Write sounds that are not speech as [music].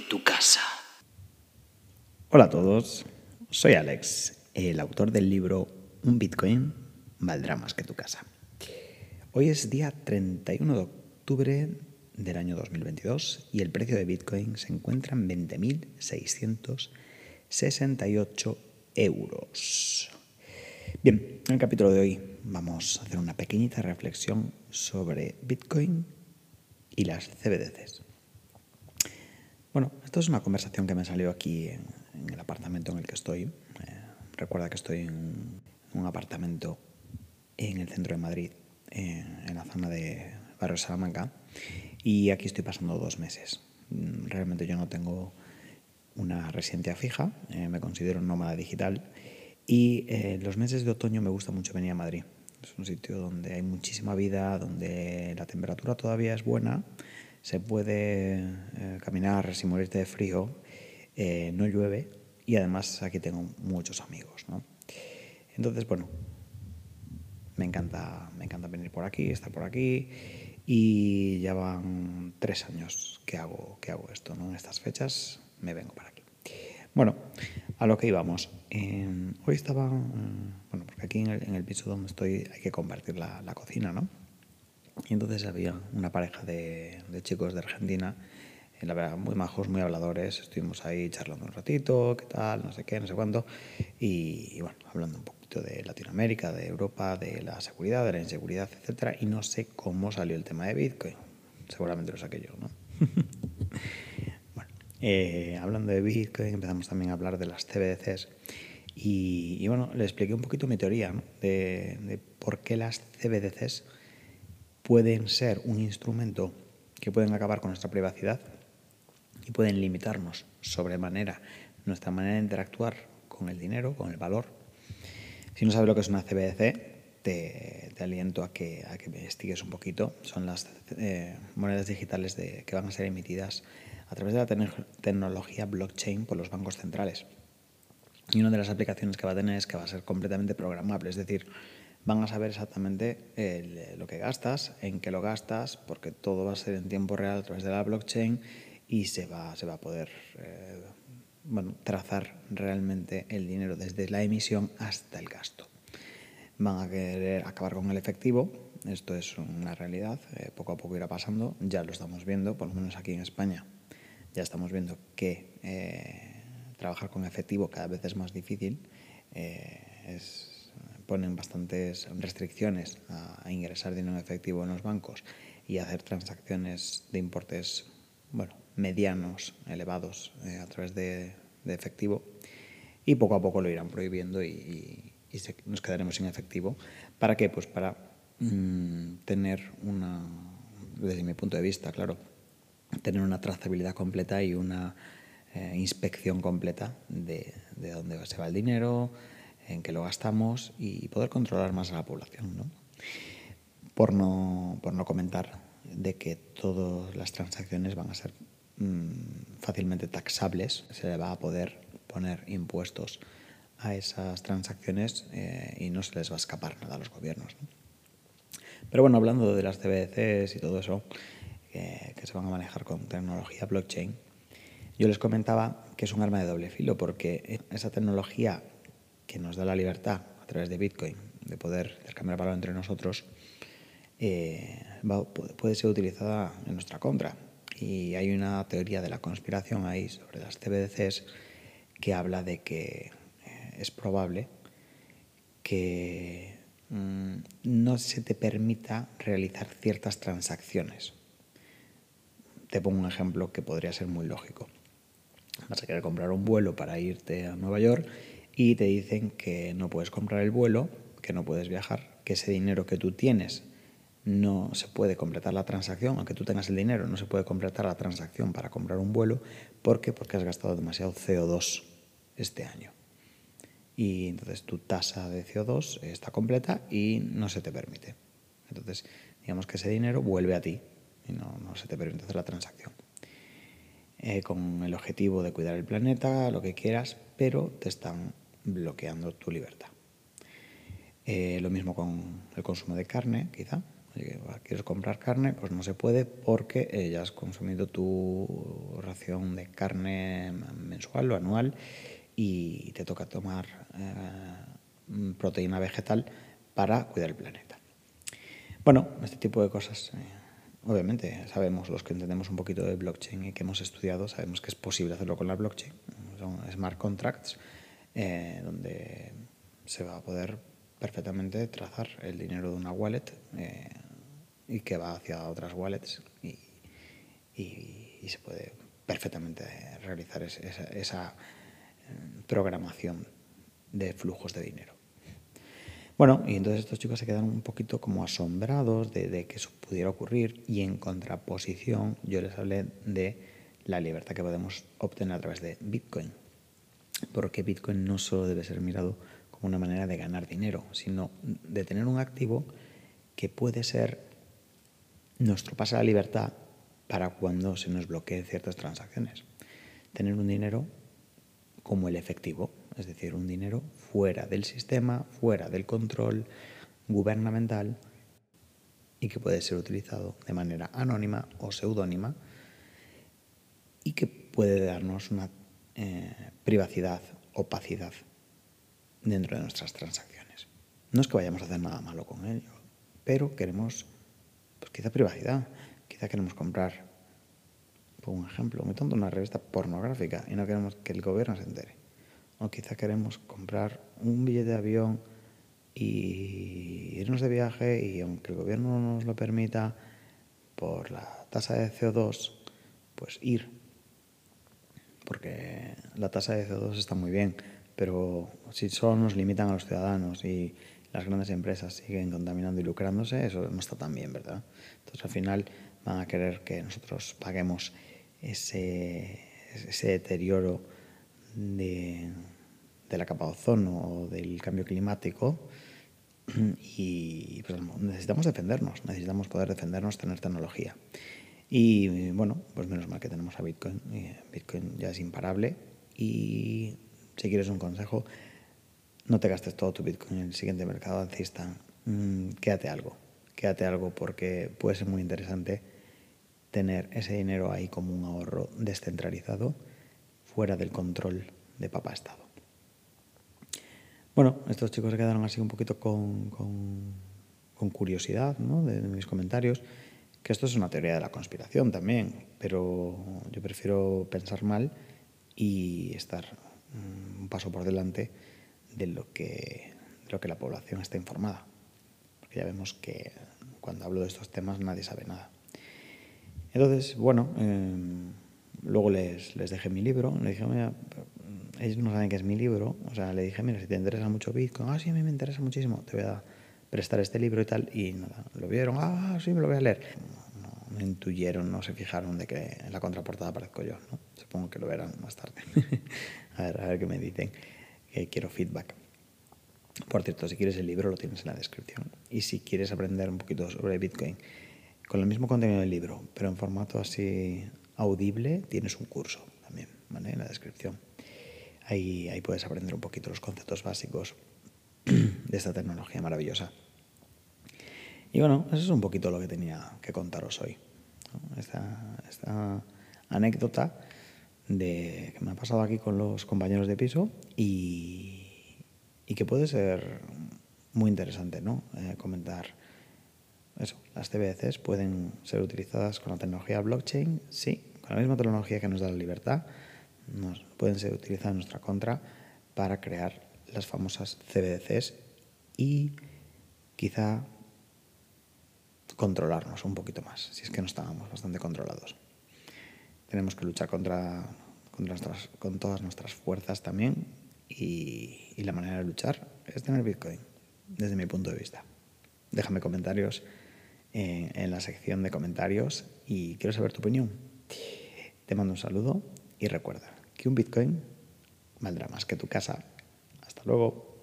Tu casa. Hola a todos, soy Alex, el autor del libro Un Bitcoin valdrá más que tu casa. Hoy es día 31 de octubre del año 2022 y el precio de Bitcoin se encuentra en 20.668 euros. Bien, en el capítulo de hoy vamos a hacer una pequeñita reflexión sobre Bitcoin y las CBDCs. Bueno, esto es una conversación que me salió aquí en, el apartamento en el que estoy. Eh, recuerda que estoy en un apartamento en el centro de Madrid, en, la zona de Barrio Salamanca, y aquí estoy pasando dos meses. Realmente yo no tengo una residencia fija, eh, me considero nómada digital y eh, los meses de otoño me gusta mucho venir a Madrid. Es un sitio donde hay muchísima vida, donde la temperatura todavía es buena, se puede eh, caminar sin morirte de frío, eh, no llueve y además aquí tengo muchos amigos. ¿no? Entonces, bueno, me encanta, me encanta venir por aquí, estar por aquí y ya van tres años que hago, que hago esto. ¿no? En estas fechas me vengo para aquí. Bueno, a lo que íbamos. hoy estaba, mm, bueno, porque aquí en el, piso donde estoy hay que compartir la, cocina, ¿no? Y entonces había una pareja de, chicos de Argentina, eh, la verdad, muy majos, muy habladores. Estuvimos ahí charlando un ratito, qué tal, no sé qué, no sé cuándo. Y, bueno, hablando un poquito de Latinoamérica, de Europa, de la seguridad, de la inseguridad, etcétera. Y no sé cómo salió el tema de Bitcoin. Seguramente lo saqué yo, ¿no? [laughs] Eh, hablando de Bitcoin, empezamos también a hablar de las CBDCs. Y, bueno, le expliqué un poquito mi teoría de, por qué las CBDCs pueden ser un instrumento que pueden acabar con nuestra privacidad y pueden limitarnos sobremanera nuestra manera de interactuar con el dinero, con el valor. Si no sabes lo que es una CBDC, te, aliento a que, a que investigues un poquito. Son las eh, monedas digitales de, que van a ser emitidas a través de la tecnología blockchain por los bancos centrales. Y una de las aplicaciones que va a tener es que va a ser completamente programable, es decir, van a saber exactamente lo que gastas, en qué lo gastas, porque todo va a ser en tiempo real a través de la blockchain y se va, se va a poder eh, bueno, trazar realmente el dinero desde la emisión hasta el gasto. Van a querer acabar con el efectivo, esto es una realidad, eh, poco a poco irá pasando, ya lo estamos viendo, por lo menos aquí en España ya estamos viendo que eh, trabajar con efectivo cada vez es más difícil. Eh, ponen bastantes restricciones a, ingresar dinero en efectivo en los bancos y hacer transacciones de importes bueno, medianos, elevados eh, a través de, efectivo. Y poco a poco lo irán prohibiendo y, nos quedaremos sin efectivo. ¿Para qué? Pues para mm, tener una, desde mi punto de vista, claro, tener una trazabilidad completa y una eh, inspección completa de, de, dónde se va el dinero, en qué lo gastamos y poder controlar más a la población. ¿no? Por, no, por no comentar de que todas las transacciones van a ser mm, fácilmente taxables, se le va a poder poner impuestos a esas transacciones eh, y no se les va a escapar nada a los gobiernos. Pero bueno, hablando de las CBDCs y todo eso, que, se van a manejar con tecnología blockchain, yo les comentaba que es un arma de doble filo porque esa tecnología que nos da la libertad a través de Bitcoin de poder intercambiar valor entre nosotros eh, puede ser utilizada en nuestra contra. Y hay una teoría de la conspiración ahí sobre las CBDCs que habla de que eh, es probable que mm, no se te permita realizar ciertas transacciones te pongo un ejemplo que podría ser muy lógico. Vas a querer comprar un vuelo para irte a Nueva York y te dicen que no puedes comprar el vuelo, que no puedes viajar, que ese dinero que tú tienes no se puede completar la transacción, aunque tú tengas el dinero, no se puede completar la transacción para comprar un vuelo. ¿Por qué? Porque has gastado demasiado CO2 este año. Y entonces tu tasa de CO2 está completa y no se te permite. Entonces, digamos que ese dinero vuelve a ti, y no, se te permite hacer la transacción. Eh, con el objetivo de cuidar el planeta, lo que quieras, pero te están bloqueando tu libertad. Eh, lo mismo con el consumo de carne, quizá. quieres comprar carne, pues no se puede porque eh, ya has consumido tu ración de carne mensual o anual y te toca tomar eh, proteína vegetal para cuidar el planeta. Bueno, este tipo de cosas, eh, obviamente, sabemos, los que entendemos un poquito de blockchain y que hemos estudiado, sabemos que es posible hacerlo con la blockchain. Son smart contracts, donde se va a poder perfectamente trazar el dinero de una wallet eh, y que va hacia otras wallets y, se puede perfectamente realizar esa, eh, programación de flujos de dinero. Bueno, y entonces estos chicos se quedan un poquito como asombrados de, de, que eso pudiera ocurrir y en contraposición yo les hablé de la libertad que podemos obtener a través de Bitcoin. Porque Bitcoin no solo debe ser mirado una manera de ganar dinero, sino de tener un activo que puede ser nuestro pase a la libertad para cuando se nos bloqueen ciertas transacciones. Tener un dinero como el efectivo, es decir, un dinero fuera del sistema, fuera del control gubernamental y que puede ser utilizado de manera anónima o seudónima y que puede darnos una eh, privacidad, opacidad dentro de nuestras transacciones. No es que vayamos a hacer nada malo con ello, pero queremos, pues quizá privacidad, quizá queremos comprar, por un ejemplo, muy tonto, una revista pornográfica y no queremos que el gobierno se entere. O quizá queremos comprar un billete de avión y irnos de viaje y aunque el gobierno no nos lo permita por la tasa de CO2, pues ir. Porque la tasa de CO2 está muy bien, pero si solo nos limitan a los ciudadanos y las grandes empresas siguen contaminando y lucrándose, eso no está tan bien, ¿verdad? Entonces al final van a querer que nosotros paguemos ese, ese deterioro de, de, la capa de ozono o del cambio climático y pues, necesitamos defendernos, necesitamos poder defendernos, tener tecnología. Y bueno, pues menos mal que tenemos a Bitcoin. Bitcoin ya es imparable y si quieres un consejo, no te gastes todo tu Bitcoin en el siguiente mercado alcista. Mm, quédate algo, quédate algo porque puede ser muy interesante tener ese dinero ahí como un ahorro descentralizado, fuera del control de papá Estado. Bueno, estos chicos se quedaron así un poquito con, curiosidad ¿no? de mis comentarios, que esto es una teoría de la conspiración también, pero yo prefiero pensar mal y estar Mm, un paso por delante de lo que, lo que la población está informada. Porque ya vemos que cuando hablo de estos temas nadie sabe nada. Entonces, bueno, em, luego les, les, dejé mi libro. Le dije, mira, ellos no saben qué es mi libro. O sea, le dije, mira, si te interesa mucho Bitcoin, ah, sí, a mí me interesa muchísimo, te voy a prestar este libro y tal. Y nada, lo vieron, ah, sí, me lo voy a leer. No, no intuyeron, no se fijaron de que en la contraportada aparezco yo. ¿no? Supongo que lo verán más tarde. [laughs] A ver, a ver qué me dicen. quiero feedback. Por cierto, si quieres el libro lo tienes en la descripción. Y si quieres aprender un poquito sobre Bitcoin, con el mismo contenido del libro, pero en formato así audible, tienes un curso también, ¿vale? En la descripción. Ahí, ahí puedes aprender un poquito los conceptos básicos [clears throat] de esta tecnología maravillosa. Y bueno, eso es un poquito lo que tenía que contaros hoy. Esta, anécdota de, que me ha pasado aquí con los compañeros de piso y, y que puede ser muy interesante ¿no? Eh, comentar eso. Las CBDCs pueden ser utilizadas con la tecnología blockchain, sí, con la misma tecnología que nos da la libertad, nos pueden ser utilizadas en nuestra contra para crear las famosas CBDCs y quizá controlarnos un poquito más, si es que no estábamos bastante controlados tenemos que luchar contra, con todas nuestras fuerzas también y, la manera de luchar es tener Bitcoin, desde mi punto de vista. Déjame comentarios en, en la sección de comentarios y quiero saber tu opinión. Te mando un saludo y recuerda que un Bitcoin valdrá más que tu casa. Hasta luego.